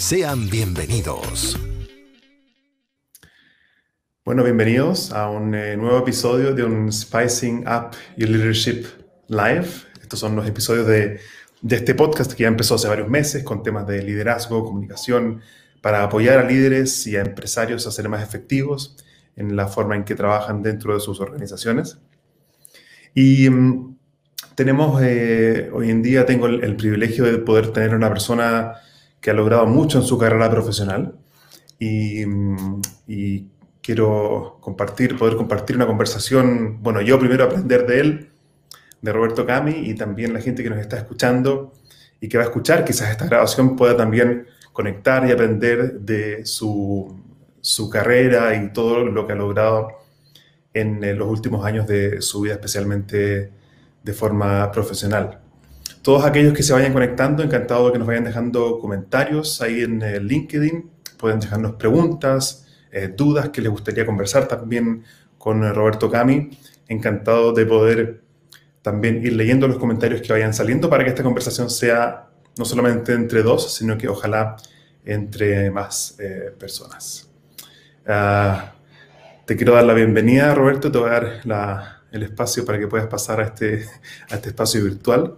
Sean bienvenidos. Bueno, bienvenidos a un eh, nuevo episodio de un Spicing Up Your Leadership Live. Estos son los episodios de, este podcast que ya empezó hace varios meses con temas de liderazgo, comunicación, para apoyar a líderes y a empresarios a ser más efectivos en la forma en que trabajan dentro de sus organizaciones. Y mm, tenemos, eh, hoy en día tengo el, el, privilegio de poder tener una persona que ha logrado mucho en su carrera profesional. Y, quiero compartir, poder compartir una conversación, bueno, yo primero aprender de él, de Roberto Cami y también la gente que nos está escuchando y que va a escuchar quizás esta grabación pueda también conectar y aprender de su, su carrera y todo lo que ha logrado en, en los últimos años de su vida, especialmente de forma profesional todos aquellos que se vayan conectando, encantado de que nos vayan dejando comentarios ahí en el LinkedIn. Pueden dejarnos preguntas, eh, dudas que les gustaría conversar también con Roberto Cami. Encantado de poder también ir leyendo los comentarios que vayan saliendo para que esta conversación sea no solamente entre dos, sino que ojalá entre más eh, personas. Uh, te quiero dar la bienvenida, Roberto. Te voy a dar el espacio para que puedas pasar a este, a este espacio virtual.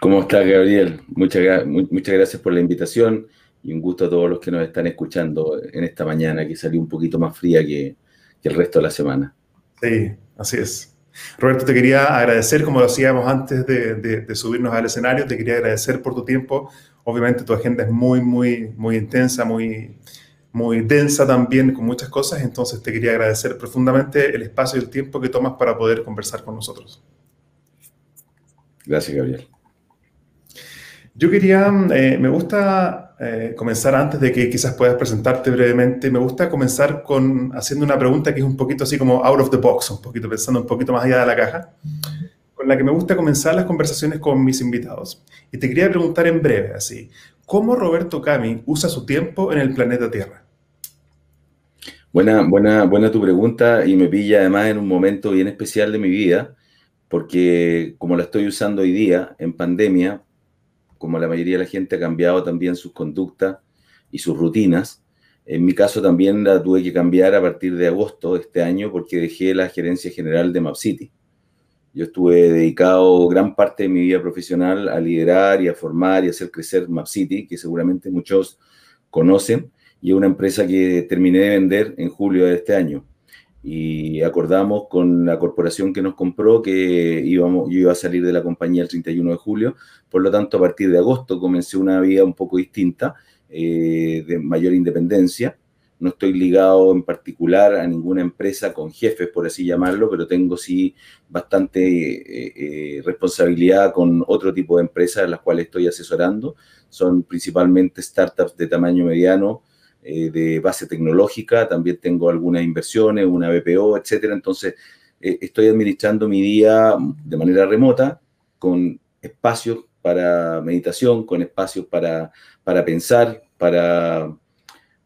¿Cómo está Gabriel? Muchas, muchas gracias por la invitación y un gusto a todos los que nos están escuchando en esta mañana que salió un poquito más fría que, que el resto de la semana. Sí, así es. Roberto, te quería agradecer, como lo hacíamos antes de, de, de, subirnos al escenario, te quería agradecer por tu tiempo. Obviamente tu agenda es muy, muy, muy intensa, muy, muy densa también, con muchas cosas, entonces te quería agradecer profundamente el espacio y el tiempo que tomas para poder conversar con nosotros. Gracias, Gabriel. Yo quería, eh, me gusta eh, comenzar antes de que quizás puedas presentarte brevemente, me gusta comenzar con haciendo una pregunta que es un poquito así como out of the box, un poquito pensando un poquito más allá de la caja, con la que me gusta comenzar las conversaciones con mis invitados. Y te quería preguntar en breve, así, ¿cómo Roberto Cami usa su tiempo en el planeta Tierra? Buena, buena, buena tu pregunta y me pilla además en un momento bien especial de mi vida, porque como la estoy usando hoy día en pandemia, como la mayoría de la gente, ha cambiado también sus conductas y sus rutinas. En mi caso también la tuve que cambiar a partir de agosto de este año porque dejé la gerencia general de MapCity. Yo estuve dedicado gran parte de mi vida profesional a liderar y a formar y a hacer crecer MapCity, que seguramente muchos conocen, y es una empresa que terminé de vender en julio de este año y acordamos con la corporación que nos compró que íbamos, yo iba a salir de la compañía el 31 de julio, por lo tanto a partir de agosto comencé una vida un poco distinta, eh, de mayor independencia. No estoy ligado en particular a ninguna empresa con jefes, por así llamarlo, pero tengo sí bastante eh, eh, responsabilidad con otro tipo de empresas a las cuales estoy asesorando. Son principalmente startups de tamaño mediano, eh, de base tecnológica, también tengo algunas inversiones, una BPO, etcétera. Entonces, eh, estoy administrando mi día de manera remota con espacios para meditación, con espacios para, para pensar, para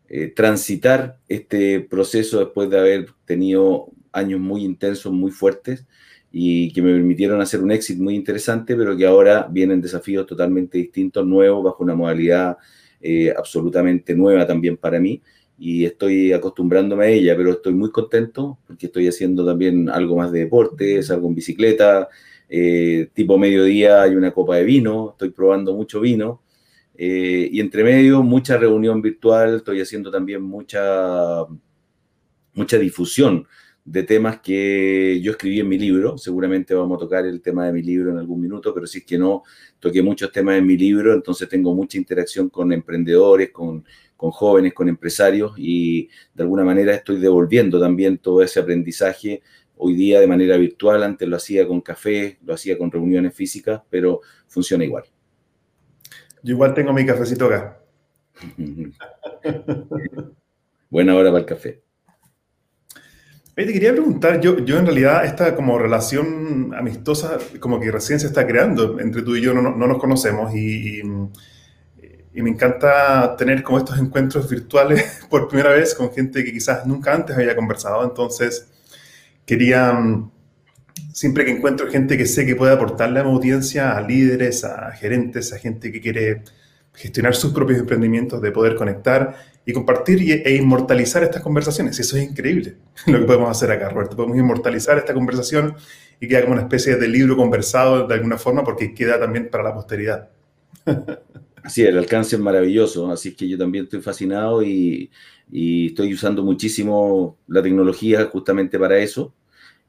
eh, transitar este proceso después de haber tenido años muy intensos, muy fuertes y que me permitieron hacer un éxito muy interesante, pero que ahora vienen desafíos totalmente distintos, nuevos, bajo una modalidad eh, absolutamente nueva también para mí y estoy acostumbrándome a ella, pero estoy muy contento porque estoy haciendo también algo más de deportes, algo en bicicleta, eh, tipo mediodía hay una copa de vino, estoy probando mucho vino eh, y entre medio mucha reunión virtual, estoy haciendo también mucha mucha difusión de temas que yo escribí en mi libro. Seguramente vamos a tocar el tema de mi libro en algún minuto, pero si es que no, toqué muchos temas en mi libro, entonces tengo mucha interacción con emprendedores, con, con jóvenes, con empresarios y de alguna manera estoy devolviendo también todo ese aprendizaje hoy día de manera virtual. Antes lo hacía con café, lo hacía con reuniones físicas, pero funciona igual. Yo igual tengo mi cafecito acá. Buena hora para el café. Te quería preguntar, yo, yo en realidad esta como relación amistosa como que recién se está creando entre tú y yo, no, no nos conocemos y, y, me encanta tener como estos encuentros virtuales por primera vez con gente que quizás nunca antes había conversado, entonces quería, siempre que encuentro gente que sé que puede aportarle a mi audiencia, a líderes, a gerentes, a gente que quiere gestionar sus propios emprendimientos, de poder conectar y compartir e inmortalizar estas conversaciones. Eso es increíble lo que podemos hacer acá, Roberto. Podemos inmortalizar esta conversación y queda como una especie de libro conversado de alguna forma porque queda también para la posteridad. Sí, el alcance es maravilloso, así que yo también estoy fascinado y, y estoy usando muchísimo la tecnología justamente para eso.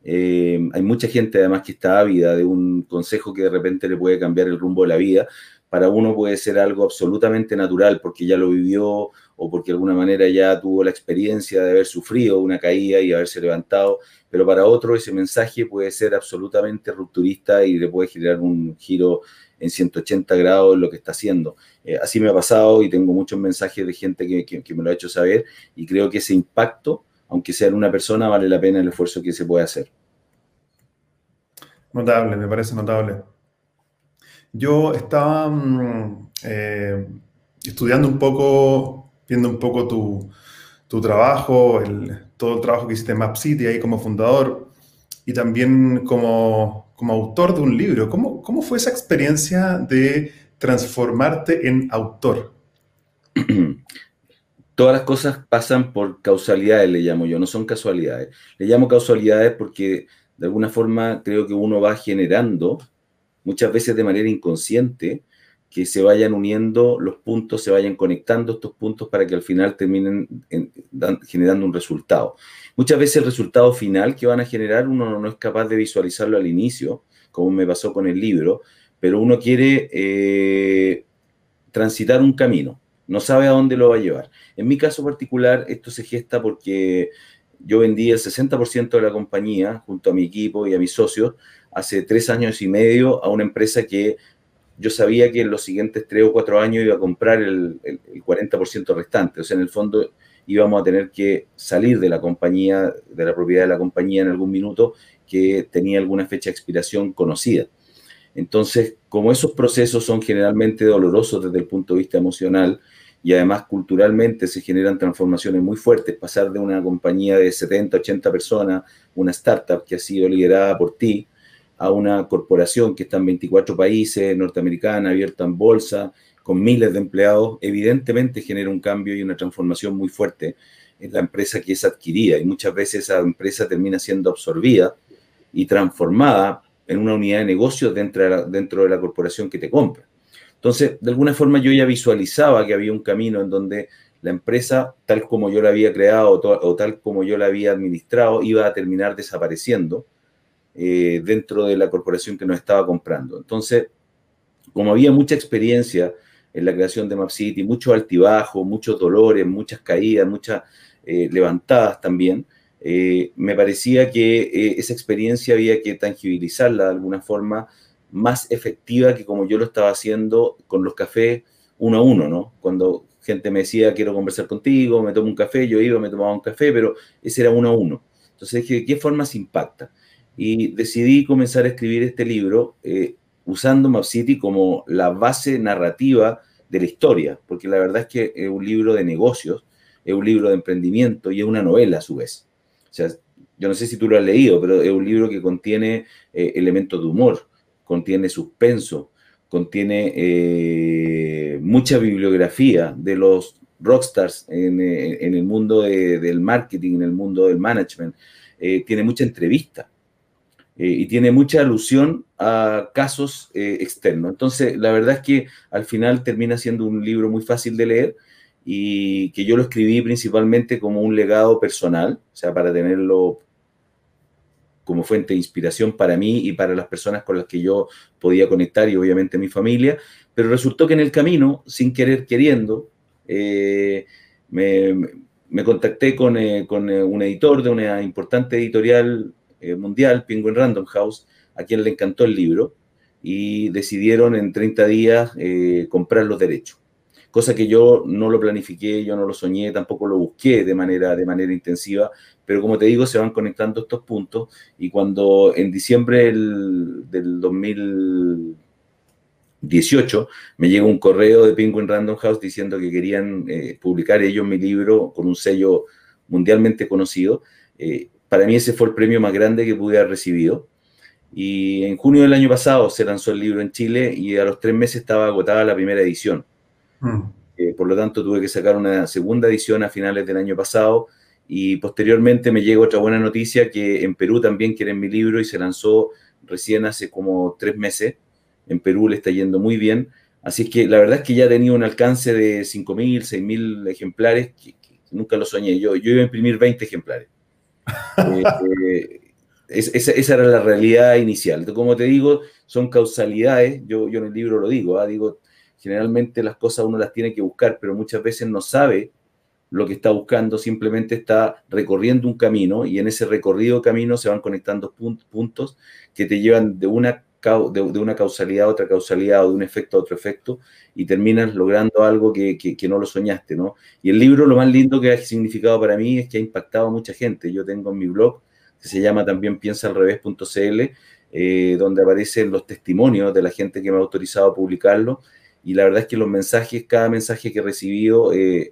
Eh, hay mucha gente además que está ávida de un consejo que de repente le puede cambiar el rumbo de la vida para uno puede ser algo absolutamente natural porque ya lo vivió o porque de alguna manera ya tuvo la experiencia de haber sufrido una caída y haberse levantado, pero para otro ese mensaje puede ser absolutamente rupturista y le puede generar un giro en 180 grados lo que está haciendo. Eh, así me ha pasado y tengo muchos mensajes de gente que, que, me lo ha hecho saber y creo que ese impacto, aunque sea en una persona, vale la pena el esfuerzo que se puede hacer. Notable, me parece notable. Yo estaba mm, eh, estudiando un poco, viendo un poco tu, trabajo, todo el trabajo que hiciste en Map ahí como fundador y también como, autor de un libro. ¿Cómo, ¿Cómo fue esa experiencia de transformarte en autor? Todas las cosas pasan por causalidades, le llamo yo, no son casualidades. Le llamo causalidades porque de alguna forma creo que uno va generando muchas veces de manera inconsciente, que se vayan uniendo los puntos, se vayan conectando estos puntos para que al final terminen generando un resultado. Muchas veces el resultado final que van a generar uno no es capaz de visualizarlo al inicio, como me pasó con el libro, pero uno quiere eh, transitar un camino, no sabe a dónde lo va a llevar. En mi caso particular, esto se gesta porque yo vendí el 60% de la compañía junto a mi equipo y a mis socios hace tres años y medio a una empresa que yo sabía que en los siguientes tres o cuatro años iba a comprar el, 40% restante. O sea, en el fondo íbamos a tener que salir de la compañía, de la propiedad de la compañía en algún minuto que tenía alguna fecha de expiración conocida. Entonces, como esos procesos son generalmente dolorosos desde el punto de vista emocional y además culturalmente se generan transformaciones muy fuertes, pasar de una compañía de 70, 80 personas, una startup que ha sido liderada por ti, a una corporación que está en 24 países, norteamericana, abierta en bolsa, con miles de empleados, evidentemente genera un cambio y una transformación muy fuerte en la empresa que es adquirida y muchas veces esa empresa termina siendo absorbida y transformada en una unidad de negocios dentro de la, dentro de la corporación que te compra. Entonces, de alguna forma yo ya visualizaba que había un camino en donde la empresa, tal como yo la había creado o tal como yo la había administrado, iba a terminar desapareciendo eh, dentro de la corporación que nos estaba comprando. Entonces, como había mucha experiencia en la creación de MapCity, muchos altibajos, muchos dolores, muchas caídas, muchas eh, levantadas también, eh, me parecía que esa experiencia había que tangibilizarla de alguna forma más efectiva que como yo lo estaba haciendo con los cafés uno a uno, ¿no? Cuando gente me decía, quiero conversar contigo, me tomo un café, yo iba, me tomaba un café, pero ese era uno a uno. Entonces dije, ¿de qué forma se impacta? Y decidí comenzar a escribir este libro eh, usando Map City como la base narrativa de la historia, porque la verdad es que es un libro de negocios, es un libro de emprendimiento y es una novela a su vez. O sea, yo no sé si tú lo has leído, pero es un libro que contiene eh, elementos de humor, contiene suspenso, contiene eh, mucha bibliografía de los rockstars en, el mundo del marketing, en el mundo del management, tiene mucha entrevista. Eh, y tiene mucha alusión a casos eh, externos. Entonces, la verdad es que al final termina siendo un libro muy fácil de leer y que yo lo escribí principalmente como un legado personal, o sea, para tenerlo como fuente de inspiración para mí y para las personas con las que yo podía conectar y obviamente mi familia, pero resultó que en el camino, sin querer queriendo, eh, me, contacté con, con, un editor de una importante editorial mundial, Penguin Random House, a quien le encantó el libro y decidieron en 30 días comprar los derechos cosa que yo no lo planifiqué, yo no lo soñé, tampoco lo busqué de manera, de manera intensiva, pero como te digo, se van conectando estos puntos y cuando en diciembre del, 2018 me llega un correo de Penguin Random House diciendo que querían eh, publicar ellos mi libro con un sello mundialmente conocido, eh, para mí ese fue el premio más grande que pude haber recibido. Y en junio del año pasado se lanzó el libro en Chile y a los tres meses estaba agotada la primera edición. Mm. Eh, por lo tanto, tuve que sacar una segunda edición a finales del año pasado y posteriormente me llegó otra buena noticia que en Perú también quieren mi libro y se lanzó recién hace como tres meses. En Perú le está yendo muy bien. Así que la verdad es que ya ha tenido un alcance de 5.000, 6.000 ejemplares, que, nunca lo soñé. Yo, yo iba a imprimir 20 ejemplares. Eh, eh, esa, era la realidad inicial. Como te digo, son causalidades. Yo, yo en el libro lo digo, ¿ah? digo, Generalmente las cosas uno las tiene que buscar, pero muchas veces no sabe lo que está buscando, simplemente está recorriendo un camino y en ese recorrido camino se van conectando puntos que te llevan de una, de, una causalidad a otra causalidad o de un efecto a otro efecto y terminas logrando algo que, no lo soñaste, ¿no? Y el libro lo más lindo que ha significado para mí es que ha impactado a mucha gente. Yo tengo en mi blog, que se llama también piensaalrevés.cl, eh, donde aparecen los testimonios de la gente que me ha autorizado a publicarlo y la verdad es que los mensajes, cada mensaje que he recibido, eh,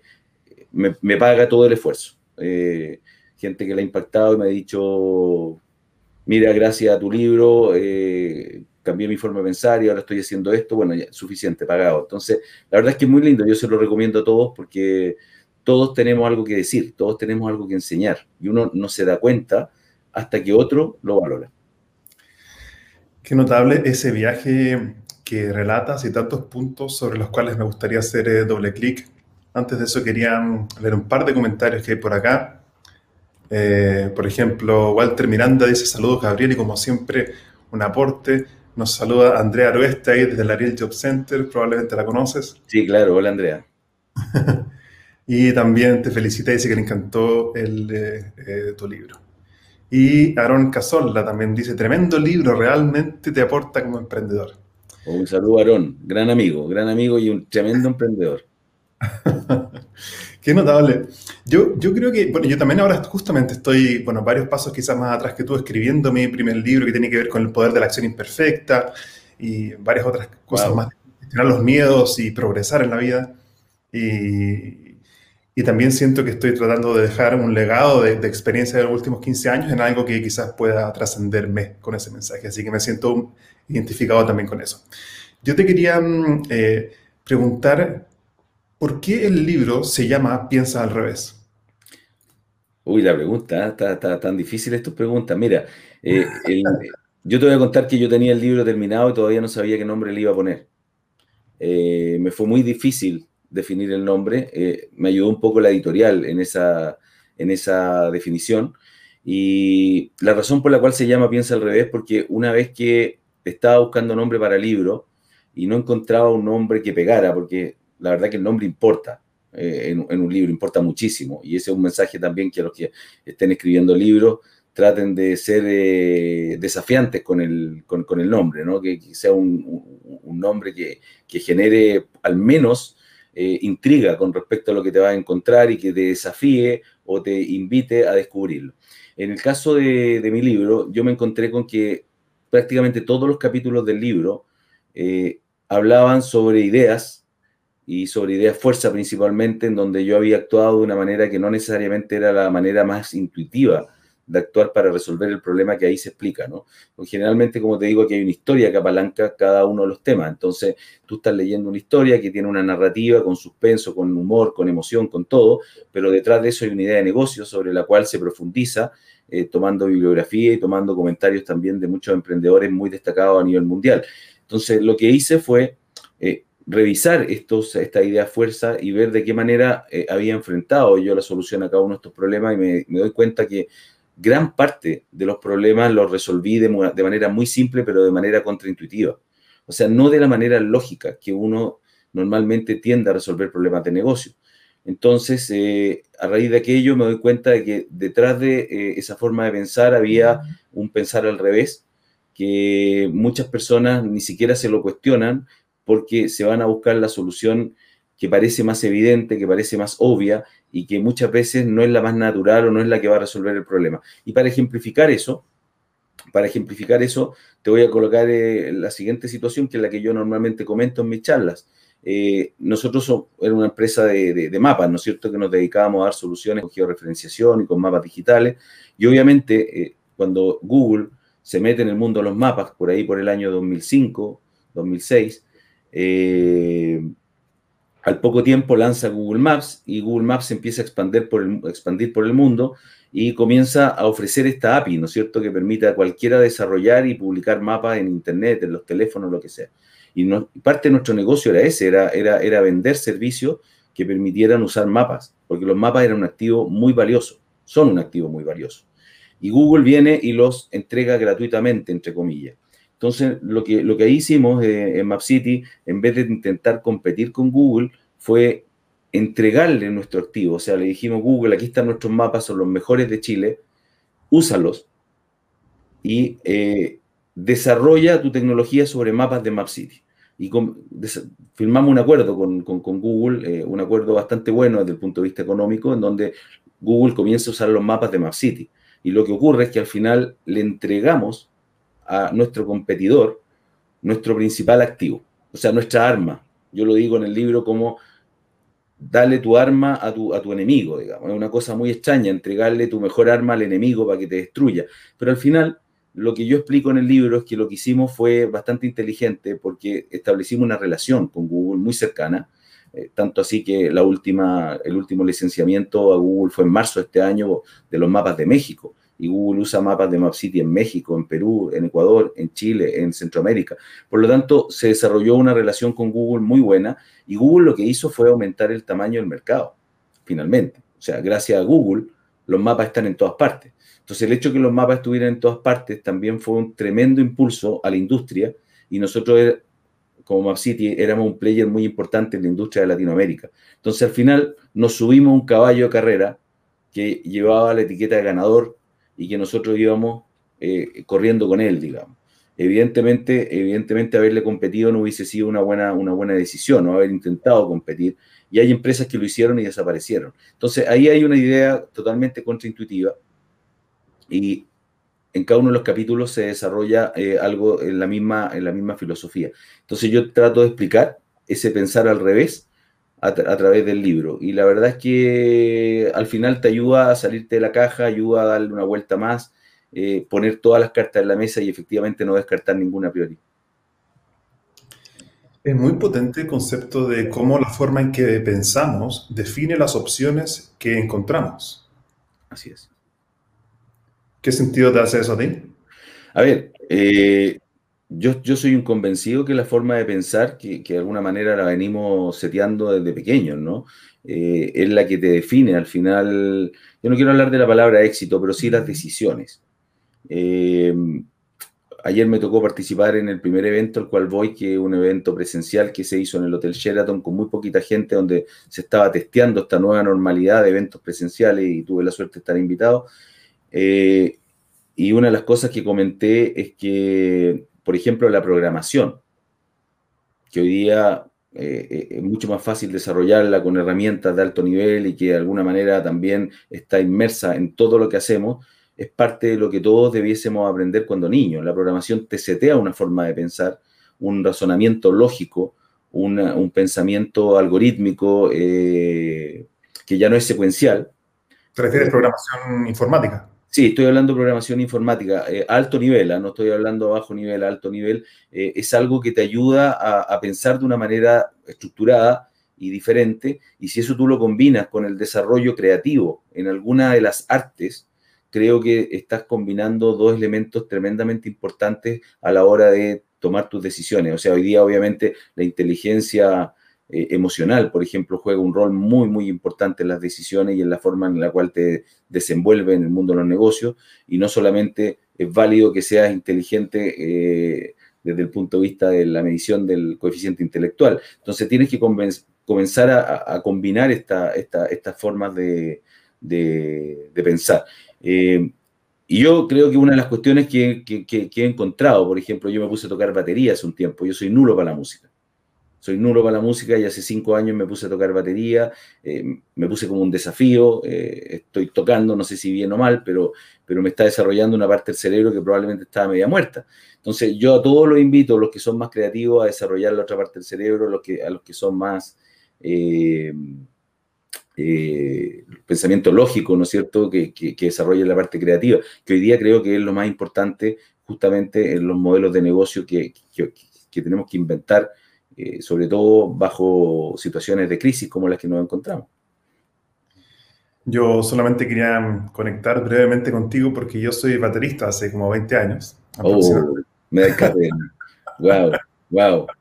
me, paga todo el esfuerzo. Eh, gente que le ha impactado y me ha dicho, mira, gracias a tu libro, eh, cambié mi forma de pensar y ahora estoy haciendo esto, bueno, ya, suficiente, pagado. Entonces, la verdad es que es muy lindo, yo se lo recomiendo a todos porque todos tenemos algo que decir, todos tenemos algo que enseñar y uno no se da cuenta hasta que otro lo valora. Qué notable ese viaje que relatas y tantos puntos sobre los cuales me gustaría hacer eh, doble clic. Antes de eso quería mm, leer un par de comentarios que hay por acá. Eh, por ejemplo, Walter Miranda dice saludos Gabriel y como siempre un aporte. Nos saluda Andrea Aruesta ahí desde el Ariel Job Center, probablemente la conoces. Sí, claro, hola Andrea. y también te felicita y dice que le encantó el, eh, tu libro. Y Aaron Casolla también dice, tremendo libro, realmente te aporta como emprendedor. Un saludo, Aarón, gran amigo, gran amigo y un tremendo emprendedor. Qué notable. Yo, yo creo que, bueno, yo también ahora justamente estoy, bueno, varios pasos quizás más atrás que tú, escribiendo mi primer libro que tiene que ver con el poder de la acción imperfecta y varias otras cosas más, gestionar los miedos y progresar en la vida. Y, y, también siento que estoy tratando de dejar un legado de, de, experiencia de los últimos 15 años en algo que quizás pueda trascenderme con ese mensaje. Así que me siento identificado también con eso. Yo te quería mm, eh, preguntar, ¿por qué el libro se llama Piensa al revés? Uy, la pregunta, está, tan difícil esta pregunta. Mira, eh, yo te voy a contar que yo tenía el libro terminado y todavía no sabía qué nombre le iba a poner. Eh, me fue muy difícil definir el nombre. me ayudó un poco la editorial en esa, en esa definición. Y la razón por la cual se llama Piensa al revés, porque una vez que estaba buscando nombre para el libro y no encontraba un nombre que pegara, porque la verdad que el nombre importa eh, en, un libro, importa muchísimo. Y ese es un mensaje también que los que estén escribiendo libros traten de ser eh, desafiantes con el, con, el nombre, ¿no? que, sea un, nombre que, genere al menos eh, intriga con respecto a lo que te va a encontrar y que te desafíe o te invite a descubrirlo. En el caso de, de mi libro, yo me encontré con que prácticamente todos los capítulos del libro eh, hablaban sobre ideas y sobre ideas fuerza principalmente, en donde yo había actuado de una manera que no necesariamente era la manera más intuitiva de actuar para resolver el problema que ahí se explica, ¿no? Generalmente, como te digo, aquí hay una historia que apalanca cada uno de los temas. Entonces, tú estás leyendo una historia que tiene una narrativa con suspenso, con humor, con emoción, con todo, pero detrás de eso hay una idea de negocio sobre la cual se profundiza eh, tomando bibliografía y tomando comentarios también de muchos emprendedores muy destacados a nivel mundial. Entonces, lo que hice fue, eh, revisar estos, esta idea fuerza y ver de qué manera eh, había enfrentado yo la solución a cada uno de estos problemas y me, doy cuenta que gran parte de los problemas los resolví de, de, manera muy simple, pero de manera contraintuitiva. O sea, no de la manera lógica que uno normalmente tiende a resolver problemas de negocio. Entonces, eh, a raíz de aquello me doy cuenta de que detrás de eh, esa forma de pensar había un pensar al revés, que muchas personas ni siquiera se lo cuestionan porque se van a buscar la solución que parece más evidente, que parece más obvia y que muchas veces no es la más natural o no es la que va a resolver el problema. Y para ejemplificar eso, para ejemplificar eso, te voy a colocar eh, la siguiente situación, que es la que yo normalmente comento en mis charlas. Eh, nosotros somos, una empresa de, mapas, ¿no es cierto?, que nos dedicábamos a dar soluciones con georreferenciación y con mapas digitales. Y obviamente, eh, cuando Google se mete en el mundo de los mapas, por ahí por el año 2005, 2006, eh, al poco tiempo lanza Google Maps y Google Maps empieza a expandir por, el, mundo y comienza a ofrecer esta API, ¿no es cierto?, que permite a cualquiera desarrollar y publicar mapas en Internet, en los teléfonos, lo que sea. Y parte de nuestro negocio era ese, era vender servicios que permitieran usar mapas, porque los mapas eran un activo muy valioso, son un activo muy valioso. Y Google viene y los entrega gratuitamente, entre comillas. Entonces, lo que, lo que ahí hicimos eh, en MapCity, en vez de intentar competir con Google, fue entregarle nuestro activo. O sea, le dijimos, Google, aquí están nuestros mapas, son los mejores de Chile, úsalos y eh, desarrolla tu tecnología sobre mapas de MapCity y firmamos un acuerdo con, Google, eh, un acuerdo bastante bueno desde el punto de vista económico, en donde Google comienza a usar los mapas de MapCity. Y lo que ocurre es que al final le entregamos a nuestro competidor nuestro principal activo, o sea, nuestra arma. Yo lo digo en el libro como darle tu arma a tu, a tu enemigo, digamos. Es una cosa muy extraña entregarle tu mejor arma al enemigo para que te destruya. Pero al final lo que yo explico en el libro es que lo que hicimos fue bastante inteligente porque establecimos una relación con Google muy cercana, eh, tanto así que la última, el último licenciamiento a Google fue en marzo de este año de los mapas de México. Y Google usa mapas de MapCity en México, en Perú, en Ecuador, en Chile, en Centroamérica. Por lo tanto, se desarrolló una relación con Google muy buena y Google lo que hizo fue aumentar el tamaño del mercado, finalmente. O sea, gracias a Google, los mapas están en todas partes. Entonces, el hecho de que los mapas estuvieran en todas partes también fue un tremendo impulso a la industria y nosotros, eh, como MapCity, éramos un player muy importante en la industria de Latinoamérica. Entonces, al final, nos subimos un caballo de carrera que llevaba la etiqueta de ganador y que nosotros íbamos eh, corriendo con él, digamos. Evidentemente, evidentemente, haberle competido no hubiese sido una buena, una buena decisión, no haber intentado competir. Y hay empresas que lo hicieron y desaparecieron. Entonces, ahí hay una idea totalmente contraintuitiva y en cada uno de los capítulos se desarrolla eh, algo en la, misma, en la misma filosofía. Entonces yo trato de explicar ese pensar al revés a, través del libro. Y la verdad es que al final te ayuda a salirte de la caja, ayuda a darle una vuelta más, eh, poner todas las cartas en la mesa y efectivamente no descartar ninguna priori. Es muy potente el concepto de cómo la forma en que pensamos define las opciones que encontramos. Así es. ¿Qué sentido te hace eso a ti? A ver, eh, yo, yo, soy un convencido que la forma de pensar, que, de alguna manera la venimos seteando desde pequeños, ¿no? Eh, es la que te define al final. Yo no quiero hablar de la palabra éxito, pero sí las decisiones. Eh, ayer me tocó participar en el primer evento al cual voy, que es un evento presencial que se hizo en el Hotel Sheraton con muy poquita gente, donde se estaba testeando esta nueva normalidad de eventos presenciales y tuve la suerte de estar invitado. Eh, y una de las cosas que comenté es que, por ejemplo, la programación, que hoy día eh, eh, es mucho más fácil desarrollarla con herramientas de alto nivel y que de alguna manera también está inmersa en todo lo que hacemos, es parte de lo que todos debiésemos aprender cuando niños. La programación te setea una forma de pensar, un razonamiento lógico, un pensamiento algorítmico que ya no es secuencial. ¿Te refieres a programación informática? Sí, estoy hablando de programación informática, eh, alto nivel, ¿ah? no estoy hablando a bajo nivel, alto nivel. Eh, es algo que te ayuda a, pensar de una manera estructurada y diferente. Y si eso tú lo combinas con el desarrollo creativo en alguna de las artes, creo que estás combinando dos elementos tremendamente importantes a la hora de tomar tus decisiones. O sea, hoy día obviamente la inteligencia eh, emocional, por ejemplo, juega un rol muy, muy importante en las decisiones y en la forma en la cual te desenvuelve en el mundo de los negocios. Y no solamente es válido que seas inteligente eh, desde el punto de vista de la medición del coeficiente intelectual. Entonces tienes que comenzar a, combinar estas formas de, pensar. Eh, y yo creo que una de las cuestiones que, que, he encontrado, por ejemplo, yo me puse a tocar batería hace un tiempo, yo soy nulo para la música soy nulo para la música y hace cinco años me puse a tocar batería, eh, me puse como un desafío, eh, estoy tocando, no sé si bien o mal, pero, pero me está desarrollando una parte del cerebro que probablemente estaba media muerta. Entonces yo a todos los invito, los que son más creativos, a desarrollar la otra parte del cerebro, los que, a los que son más... Eh, pensamiento lógico, ¿no es cierto?, que, que, desarrolle la parte creativa, que hoy día creo que es lo más importante justamente en los modelos de negocio que, que tenemos que inventar eh, sobre todo bajo situaciones de crisis como las que nos encontramos. Yo solamente quería conectar brevemente contigo porque yo soy baterista hace como 20 años. Oh, me da wow, wow.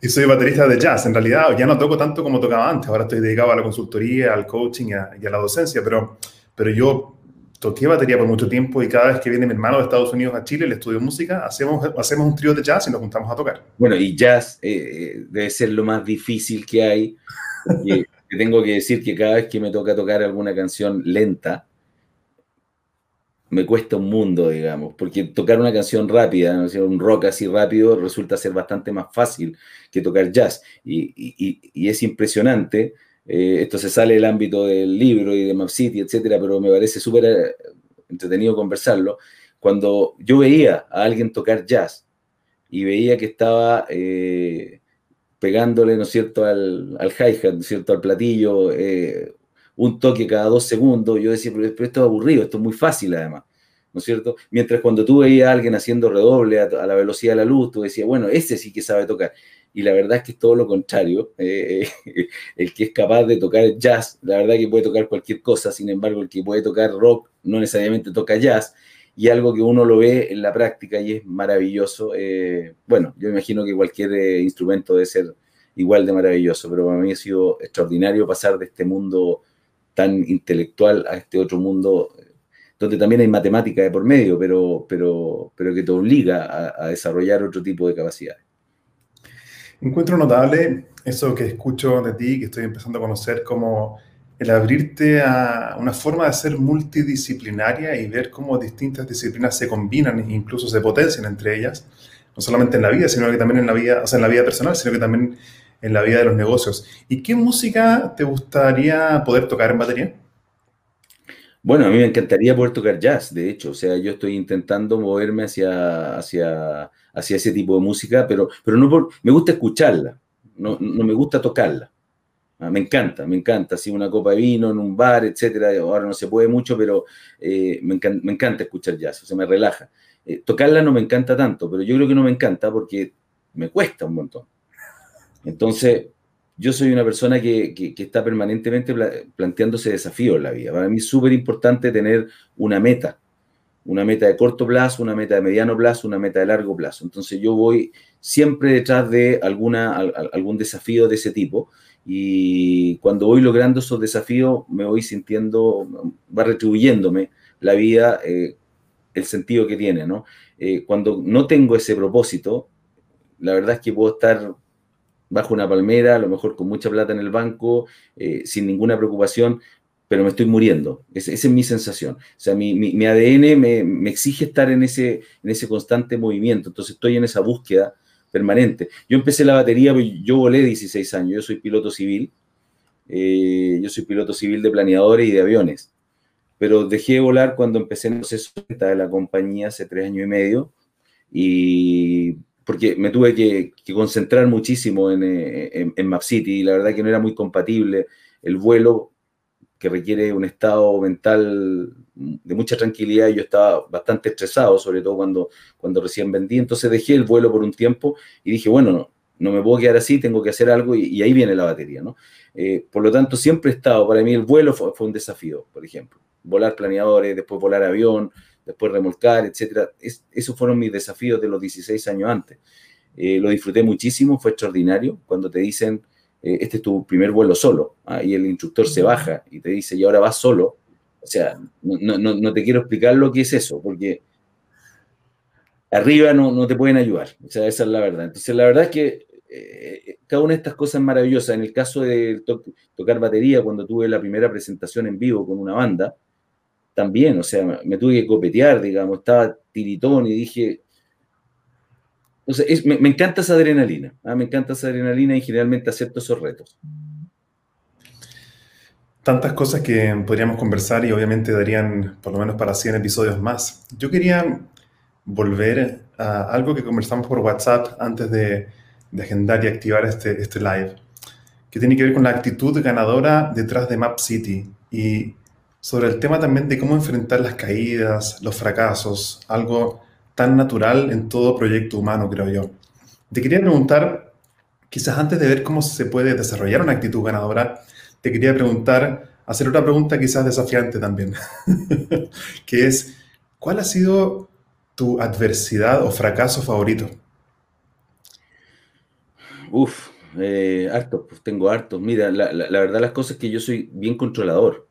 Y soy baterista de jazz. En realidad ya no toco tanto como tocaba antes. Ahora estoy dedicado a la consultoría, al coaching y a, y a la docencia. Pero, pero yo toqué batería por mucho tiempo y cada vez que viene mi hermano de Estados Unidos a Chile, le estudio música, hacemos, hacemos un trío de jazz y nos juntamos a tocar. Bueno, y jazz eh, eh, debe ser lo más difícil que hay. Tengo que decir que cada vez que me toca tocar alguna canción lenta, me cuesta un mundo, digamos, porque tocar una canción rápida, ¿no? un rock así rápido, resulta ser bastante más fácil que tocar jazz. Y, y, y es impresionante eh, esto se sale del ámbito del libro y de Map City, etcétera, pero me parece súper eh, entretenido conversarlo. Cuando yo veía a alguien tocar jazz y veía que estaba eh, pegándole, ¿no es cierto?, al, al hi-hat, ¿no es cierto?, al platillo, un toque cada dos segundos, yo decía, pero, esto es aburrido, esto es muy fácil además. ¿no es cierto? Mientras cuando tú veías a alguien haciendo redoble a, a, la velocidad de la luz, tú decías, bueno, ese sí que sabe tocar y la verdad es que es todo lo contrario. Eh, eh, el que es capaz de tocar jazz, la verdad que puede tocar cualquier cosa, sin embargo, el que puede tocar rock no necesariamente toca jazz, y algo que uno lo ve en la práctica y es maravilloso. Eh, bueno, yo imagino que cualquier instrumento debe ser igual de maravilloso, pero para mí ha sido extraordinario pasar de este mundo tan intelectual a este otro mundo donde también hay matemática de por medio, pero, pero, pero que te obliga a desarrollar otro tipo de capacidades. Encuentro notable eso que escucho de ti, que estoy empezando a conocer, como el abrirte a una forma de ser multidisciplinaria y ver cómo distintas disciplinas se combinan e incluso se potencian entre ellas, no solamente en la vida, sino que también en la vida, o sea, en la vida personal, sino que también en la vida de los negocios. ¿Y qué música te gustaría poder tocar en batería? Bueno, a mí me encantaría poder tocar jazz, de hecho, o sea, yo estoy intentando moverme hacia, hacia, hacia ese tipo de música, pero, pero no por, me gusta escucharla, no, no me gusta tocarla. Ah, me encanta, me encanta, así una copa de vino en un bar, etcétera. Ahora no se puede mucho, pero eh, me, encanta, me, encanta, escuchar jazz, o sea, me relaja. Eh, tocarla no me encanta tanto, pero yo creo que no me encanta porque me cuesta un montón. Entonces, yo soy una persona que, está permanentemente planteándose desafíos en la vida. Para mí es súper importante tener una meta, una meta de corto plazo, una meta de mediano plazo, una meta de largo plazo. Entonces yo voy siempre detrás de alguna, algún desafío de ese tipo y cuando voy logrando esos desafíos me voy sintiendo, va retribuyéndome la vida, eh, el sentido que tiene, ¿no? Eh, cuando no tengo ese propósito, la verdad es que puedo estar bajo una palmera, a lo mejor con mucha plata en el banco, eh, sin ninguna preocupación, pero me estoy muriendo. esa es mi sensación. O sea, mi, mi, ADN me, me, exige estar en ese, en ese constante movimiento, entonces estoy en esa búsqueda permanente. Yo empecé la batería, pues, yo volé 16 años, yo soy piloto civil, eh, yo soy piloto civil de planeadores y de aviones, pero dejé de volar cuando empecé en la compañía hace tres años y medio, y porque me tuve que, concentrar muchísimo en, eh, en, en Map City y la verdad que no era muy compatible el vuelo que requiere un estado mental de mucha tranquilidad yo estaba bastante estresado, sobre todo cuando, cuando recién vendí, entonces dejé el vuelo por un tiempo y dije, bueno, no, no me puedo quedar así, tengo que hacer algo y, ahí viene la batería, ¿no? Eh, por lo tanto, siempre he estado, para mí el vuelo fue, fue, un desafío, por ejemplo, volar planeadores, después volar avión, después remolcar, etc. esos fueron mis desafíos de los 16 años antes. Eh, lo disfruté muchísimo, fue extraordinario cuando te dicen, eh, este es tu primer vuelo solo, ¿ah? y el instructor se baja y te dice, y ahora vas solo. O sea, no, no, no te quiero explicar lo que es eso, porque arriba no, no, te pueden ayudar. O sea, esa es la verdad. Entonces, la verdad es que eh, cada una de estas cosas es maravillosa. En el caso de tocar batería, cuando tuve la primera presentación en vivo con una banda, también, o sea, me tuve que copetear, digamos, estaba tiritón y dije... Sea, me, me, encanta esa adrenalina, ¿ah? me encanta esa adrenalina y generalmente acepto esos retos. Tantas cosas que podríamos conversar y obviamente darían por lo menos para 100 episodios más. Yo quería volver a algo que conversamos por WhatsApp antes de, de agendar y activar este, este live, que tiene que ver con la actitud ganadora detrás de Map City y sobre el tema también de cómo enfrentar las caídas, los fracasos, algo tan natural en todo proyecto humano, creo yo. Te quería preguntar, quizás antes de ver cómo se puede desarrollar una actitud ganadora, te quería preguntar, hacer otra pregunta quizás desafiante también, que es, ¿cuál ha sido tu adversidad o fracaso favorito? Uf, eh, harto, pues tengo harto. Mira, la, verdad las cosas es que yo soy bien controlador.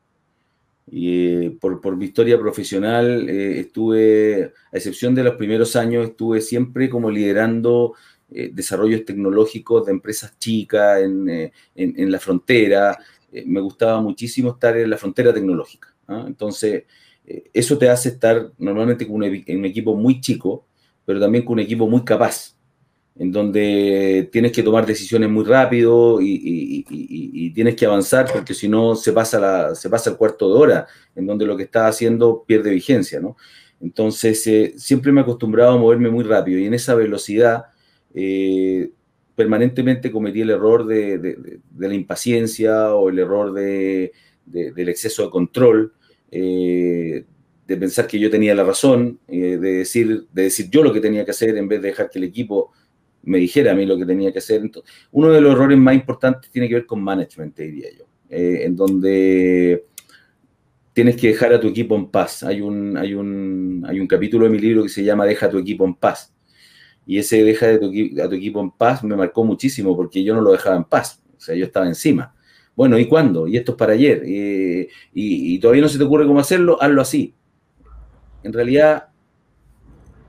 Y eh, por, mi historia profesional eh, estuve, a excepción de los primeros años, estuve siempre como liderando desarrollos tecnológicos de empresas chicas en, la frontera. me gustaba muchísimo estar en la frontera tecnológica. ¿ah? Entonces, eso te hace estar normalmente con un, un, equipo muy chico, pero también con un equipo muy capaz, en donde tienes que tomar decisiones muy rápido y, tienes que avanzar porque si no se pasa, se pasa el cuarto de hora, en donde lo que estás haciendo pierde vigencia, ¿no? Entonces, eh, siempre me he acostumbrado a moverme muy rápido y en esa velocidad eh, permanentemente cometí el error de, la impaciencia o el error del exceso de control. Eh, de pensar que yo tenía la razón, de, decir, de decir yo lo que tenía que hacer en vez de dejar que el equipo me dijera a mí lo que tenía que hacer. Entonces, uno de los errores más importantes tiene que ver con management, diría yo, eh, en donde tienes que dejar a tu equipo en paz. Hay un, hay, un, hay un capítulo de mi libro que se llama Deja a tu equipo en paz. Y ese deja tu, a tu equipo en paz me marcó muchísimo porque yo no lo dejaba en paz. O sea, yo estaba encima. Bueno, ¿y cuándo? Y esto es para ayer. y, y, todavía no se te ocurre cómo hacerlo, hazlo así. En realidad,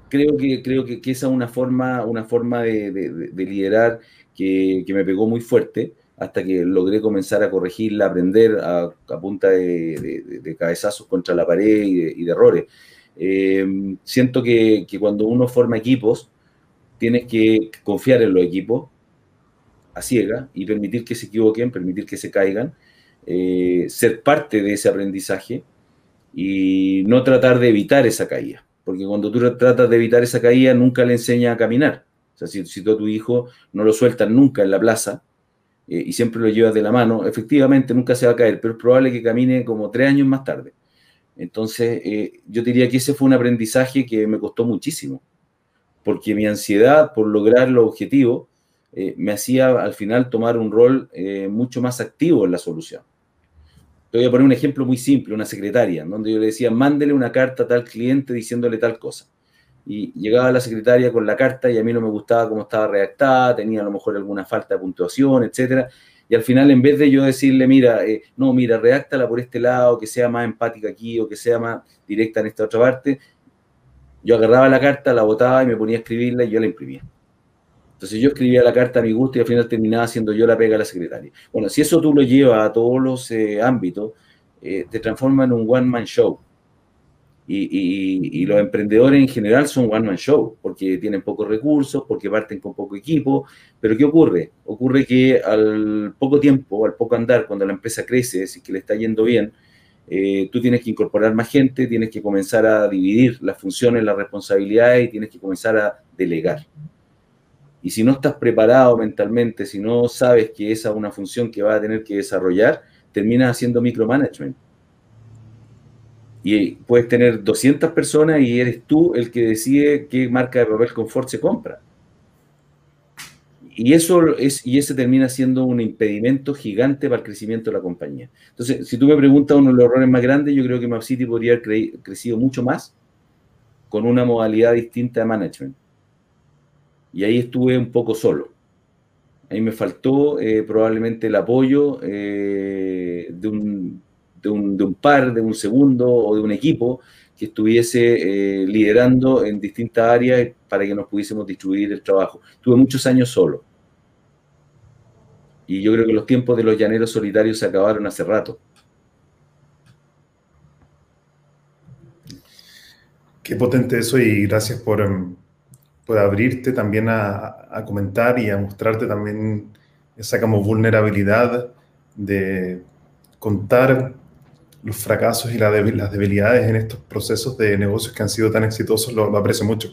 creo que, creo que, esa es una forma, una forma de, liderar que, me pegó muy fuerte hasta que logré comenzar a corregirla, aprender a, punta de, cabezazos contra la pared y de, errores. Em, siento que, cuando uno forma equipos, tienes que confiar en los equipos a ciega y permitir que se equivoquen, permitir que se caigan, eh, ser parte de ese aprendizaje y no tratar de evitar esa caída porque cuando tú tratas de evitar esa caída, nunca le enseñas a caminar. O sea, si, tú a tu hijo no lo sueltas nunca en la plaza eh, y siempre lo llevas de la mano, efectivamente nunca se va a caer, pero es probable que camine como tres años más tarde. Entonces, eh, yo diría que ese fue un aprendizaje que me costó muchísimo, porque mi ansiedad por lograr los objetivos eh, me hacía al final tomar un rol mucho más activo en la solución. Te voy a poner un ejemplo muy simple, una secretaria, donde yo le decía, mándele una carta a tal cliente diciéndole tal cosa. Y llegaba la secretaria con la carta y a mí no me gustaba cómo estaba redactada, tenía a lo mejor alguna falta de puntuación, etcétera. Y al final, en vez de yo decirle, mira, eh, no, mira, redáctala por este lado, que sea más empática aquí o que sea más directa en esta otra parte, yo agarraba la carta, la botaba y me ponía a escribirla y yo la imprimía. Entonces yo escribía la carta a mi gusto y al final terminaba haciendo yo la pega a la secretaria. Bueno, si eso tú lo llevas a todos los eh, ámbitos, eh, te transforma en un one-man show. Y, los emprendedores en general son one-man show, porque tienen pocos recursos, porque parten con poco equipo. Pero ¿qué ocurre? Ocurre que al poco tiempo, al poco andar, cuando la empresa crece, si que le está yendo bien, eh, tú tienes que incorporar más gente, tienes que comenzar a dividir las funciones, las responsabilidades y tienes que comenzar a delegar. Y si no estás preparado mentalmente, si no sabes que esa es una función que vas a tener que desarrollar, terminas haciendo micromanagement. Y puedes tener 200 personas y eres tú el que decide qué marca de papel confort se compra. y, eso es, y ese termina siendo un impedimento gigante para el crecimiento de la compañía. Entonces, si tú me preguntas uno de los errores más grandes, yo creo que MapCity podría haber crecido mucho más con una modalidad distinta de management. Y ahí estuve un poco solo. Ahí me faltó eh, probablemente el apoyo eh, de, un, de, un, par, de un segundo o de un equipo que estuviese eh, liderando en distintas áreas para que nos pudiésemos distribuir el trabajo. Tuve muchos años solo. Y yo creo que los tiempos de los llaneros solitarios se acabaron hace rato. Qué potente eso y gracias por, em, por abrirte también a, a, comentar y a mostrarte también esa como vulnerabilidad de contar los fracasos y las debilidades en estos procesos de negocios que han sido tan exitosos, lo, aprecio mucho.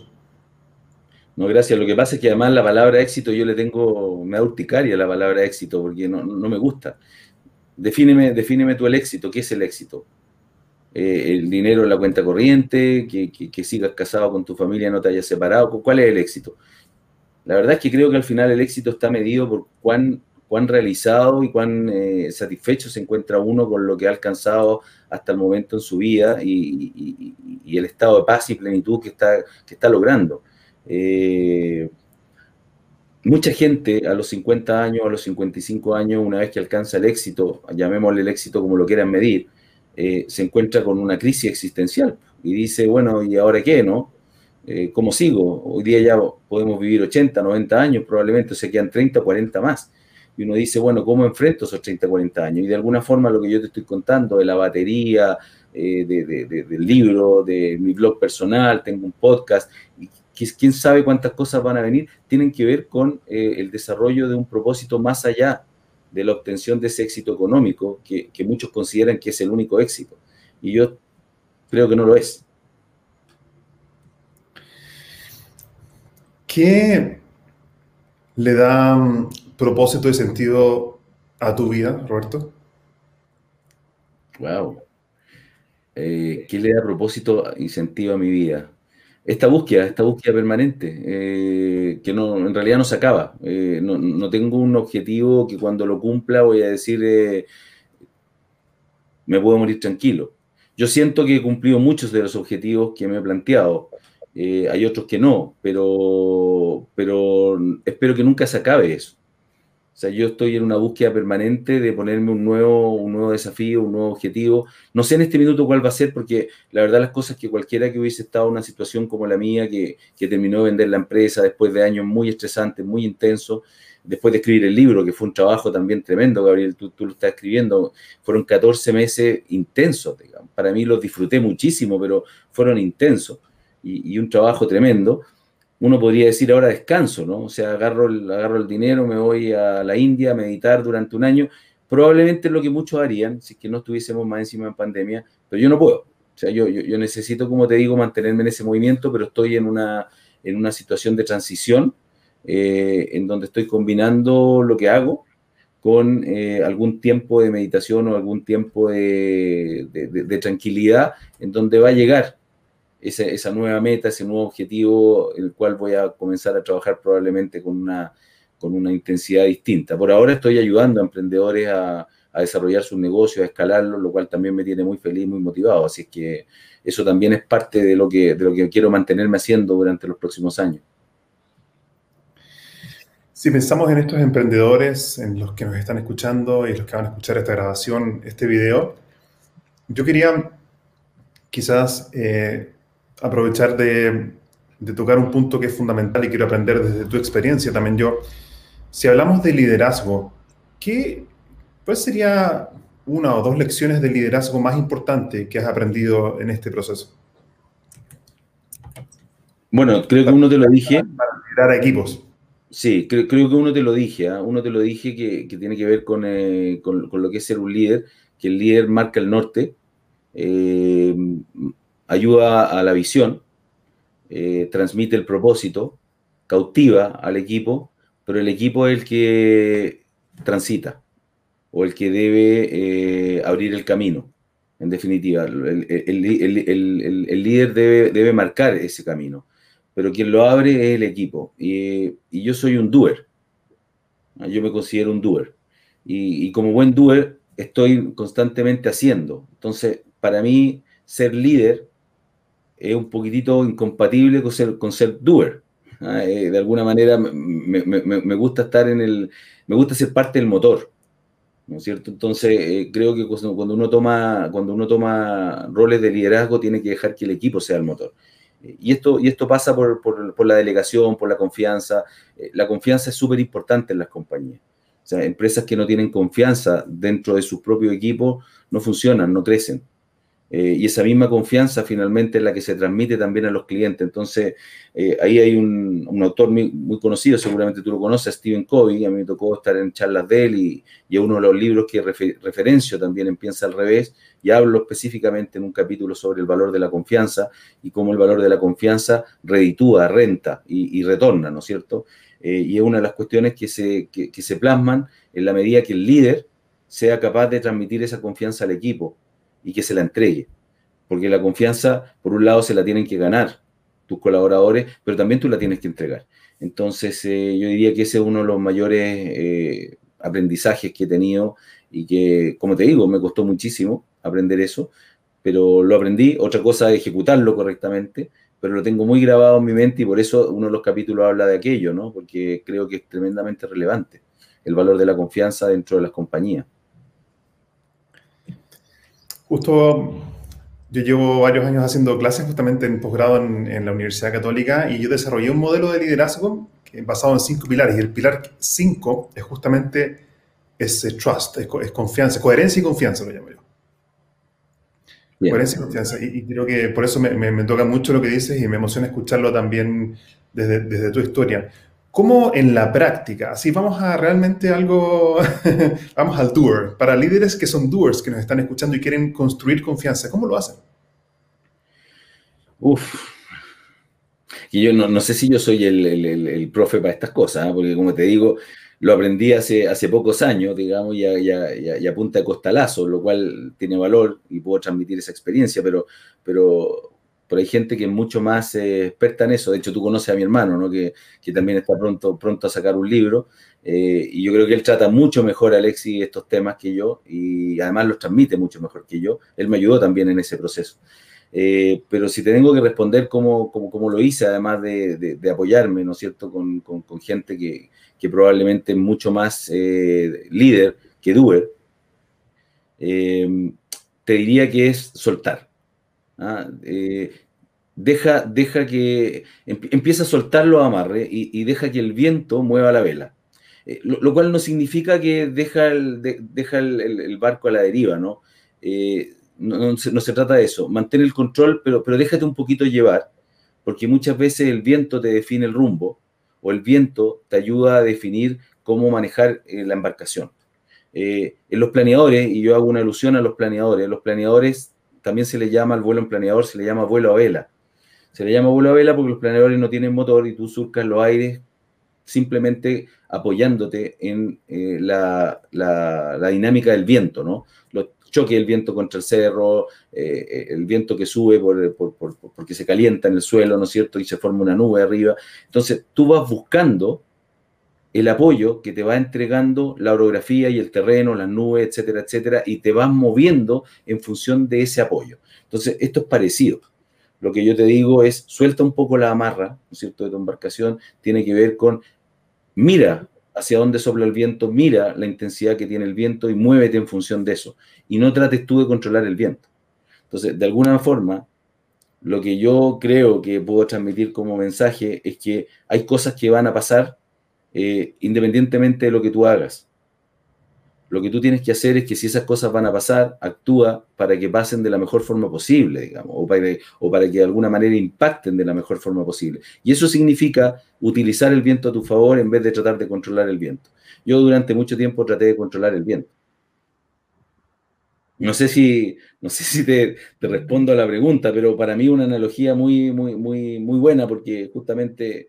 No, gracias. Lo que pasa es que además la palabra éxito yo le tengo, me da urticaria la palabra éxito porque no, no me gusta. Defíneme, defíneme tú el éxito. ¿Qué es el éxito? Eh, el dinero en la cuenta corriente, que, sigas casado con tu familia, no te hayas separado. ¿Cuál es el éxito? La verdad es que creo que al final el éxito está medido por cuán cuán realizado y cuán eh, satisfecho se encuentra uno con lo que ha alcanzado hasta el momento en su vida y, el estado de paz y plenitud que está, que está logrando. Eh, mucha gente a los 50 años, a los 55 años, una vez que alcanza el éxito, llamémosle el éxito como lo quieran medir, eh, se encuentra con una crisis existencial y dice, bueno, ¿y ahora qué, no? ¿Cómo sigo? Hoy día ya podemos vivir 80, 90 años, probablemente se quedan 30, 40 más y uno dice, bueno, ¿cómo enfrento esos 30, 40 años? Y de alguna forma lo que yo te estoy contando de la batería, eh, del libro, de mi blog personal, tengo un podcast, y quién sabe cuántas cosas van a venir, tienen que ver con eh, el desarrollo de un propósito más allá de la obtención de ese éxito económico que, que muchos consideran que es el único éxito. Y yo creo que no lo es. ¿Qué le da propósito y sentido a tu vida, Roberto? Wow. Eh, ¿Qué le da propósito y sentido a mi vida? Esta búsqueda, esta búsqueda permanente, eh, que no, en realidad no se acaba. Eh, no, no, tengo un objetivo que cuando lo cumpla voy a decir, me puedo morir tranquilo. Yo siento que he cumplido muchos de los objetivos que me he planteado. hay otros que no, pero, pero espero que nunca se acabe eso. O sea, yo estoy en una búsqueda permanente de ponerme un nuevo, un nuevo desafío, un nuevo objetivo. No sé en este minuto cuál va a ser, porque la verdad las cosas que cualquiera que hubiese estado en una situación como la mía, que, que terminó de vender la empresa después de años muy estresantes, muy intensos, después de escribir el libro, que fue un trabajo también tremendo, Gabriel, tú, tú lo estás escribiendo, fueron 14 meses intensos. Para mí los disfruté muchísimo, pero fueron intensos y un trabajo tremendo uno podría decir ahora descanso, ¿no? O sea, agarro el, agarro el dinero, me voy a la India a meditar durante un año. Probablemente es lo que muchos harían si es que no estuviésemos más encima en pandemia, pero yo no puedo. O sea, yo, yo, necesito, como te digo, mantenerme en ese movimiento, pero estoy en una, en una situación de transición eh, en donde estoy combinando lo que hago con eh, algún tiempo de meditación o algún tiempo de, de, de tranquilidad en donde va a llegar esa, nueva meta, ese nuevo objetivo, el cual voy a comenzar a trabajar probablemente con una, con una intensidad distinta. Por ahora estoy ayudando a emprendedores a, a desarrollar sus negocios, a escalarlos, lo cual también me tiene muy feliz, muy motivado. Así que eso también es parte de lo que, de lo que quiero mantenerme haciendo durante los próximos años. Si pensamos en estos emprendedores, en los que nos están escuchando y los que van a escuchar esta grabación, este video, yo quería quizás eh, aprovechar de, tocar un punto que es fundamental y quiero aprender desde tu experiencia también yo. Si hablamos de liderazgo, ¿qué, ¿cuál sería una o dos lecciones de liderazgo más importantes que has aprendido en este proceso? Bueno, creo que uno te lo dije. Para liderar equipos. Sí, creo, creo, que uno te lo dije. ¿eh? Uno te lo dije que, que tiene que ver con, eh, con, con, lo que es ser un líder, que el líder marca el norte. Eh, ayuda a la visión, eh, transmite el propósito, cautiva al equipo, pero el equipo es el que transita o el que debe eh, abrir el camino, en definitiva. El, líder debe, debe, marcar ese camino, pero quien lo abre es el equipo. Y, y, yo soy un doer. Yo me considero un doer. Y, y como buen doer, estoy constantemente haciendo. Entonces, para mí, ser líder es un poquitito incompatible con ser, con ser doer. ¿ah? Eh, de alguna manera me, gusta estar en el, me gusta ser parte del motor, ¿no es cierto? Entonces eh, creo que cuando uno toma, cuando uno toma roles de liderazgo tiene que dejar que el equipo sea el motor. Y esto, y esto pasa por, por la delegación, por la confianza. Eh, la confianza es súper importante en las compañías. O empresas que no tienen confianza dentro de sus propios equipos no funcionan, no crecen. Eh, y esa misma confianza finalmente es la que se transmite también a los clientes. Entonces, eh, ahí hay un, autor muy, conocido, seguramente tú lo conoces, Stephen Covey, a mí me tocó estar en charlas de él y, y uno de los libros que referencio también empieza al revés y hablo específicamente en un capítulo sobre el valor de la confianza y cómo el valor de la confianza reditúa, renta y, retorna, ¿no es cierto? Eh, y es una de las cuestiones que se, que se plasman en la medida que el líder sea capaz de transmitir esa confianza al equipo y que se la entregue. Porque la confianza, por un lado, se la tienen que ganar tus colaboradores, pero también tú la tienes que entregar. Entonces, eh, yo diría que ese es uno de los mayores eh, aprendizajes que he tenido y que, como te digo, me costó muchísimo aprender eso, pero lo aprendí. Otra cosa es ejecutarlo correctamente, pero lo tengo muy grabado en mi mente y por eso uno de los capítulos habla de aquello, ¿no? Porque creo que es tremendamente relevante el valor de la confianza dentro de las compañías. Justo yo llevo varios años haciendo clases justamente en posgrado en, la Universidad Católica y yo desarrollé un modelo de liderazgo que, basado en cinco pilares y el pilar cinco es justamente ese trust, es, confianza, coherencia y confianza lo llamo yo. Coherencia y confianza. Y, creo que por eso me, toca mucho lo que dices y me emociona escucharlo también desde, desde tu historia. ¿Cómo en la práctica? Así vamos a realmente algo, vamos al tour. Para líderes que son doers, que nos están escuchando y quieren construir confianza, ¿cómo lo hacen? Uf. Y yo no, sé si yo soy el, profe para estas cosas, ¿eh? porque como te digo, lo aprendí hace, hace pocos años, digamos, y a, punta de costalazo, lo cual tiene valor y puedo transmitir esa experiencia, pero, pero pero hay gente que es mucho más eh, experta en eso. De hecho, tú conoces a mi hermano, ¿no? que, también está pronto, pronto a sacar un libro. Eh, y yo creo que él trata mucho mejor, Alexi, estos temas que yo y además los transmite mucho mejor que yo. Él me ayudó también en ese proceso. Eh, pero si te tengo que responder como, como, lo hice, además de, apoyarme, ¿no es cierto?, con, gente que, probablemente es mucho más líder que doer, te diría que es soltar. ¿Ah? Eh, deja, deja que empieza a soltar los amarres y, deja que el viento mueva la vela. Eh, lo, cual no significa que deja el, el, barco a la deriva, ¿no? Eh, no, se, trata de eso. Mantén el control, pero, pero déjate un poquito llevar, porque muchas veces el viento te define el rumbo o el viento te ayuda a definir cómo manejar la embarcación. en los planeadores, y yo hago una alusión a los planeadores, los planeadores también se le llama al vuelo en planeador, se le llama vuelo a vela. Se le llama vuelo a vela porque los planeadores no tienen motor y tú surcas los aires simplemente apoyándote en eh, la, dinámica del viento, ¿no? Los choques del viento contra el cerro, eh, el viento que sube porque se calienta en el suelo, ¿no es cierto? Y se forma una nube arriba. Entonces, tú vas buscando el apoyo que te va entregando la orografía y el terreno, las nubes, etcétera, etcétera, y te vas moviendo en función de ese apoyo. Entonces, esto es parecido. Lo que yo te digo es, suelta un poco la amarra, ¿no es cierto?, de tu embarcación, tiene que ver con, mira hacia dónde sopla el viento, mira la intensidad que tiene el viento y muévete en función de eso. Y no trates tú de controlar el viento. Entonces, de alguna forma, lo que yo creo que puedo transmitir como mensaje es que hay cosas que van a pasar eh, independientemente de lo que tú hagas. Lo que tú tienes que hacer es que si esas cosas van a pasar, actúa para que pasen de la mejor forma posible, digamos, o para, que de alguna manera impacten de la mejor forma posible. Y eso significa utilizar el viento a tu favor en vez de tratar de controlar el viento. Yo durante mucho tiempo traté de controlar el viento. No sé si, no sé si te, te, respondo a la pregunta, pero para mí una analogía muy, muy, muy, muy buena porque justamente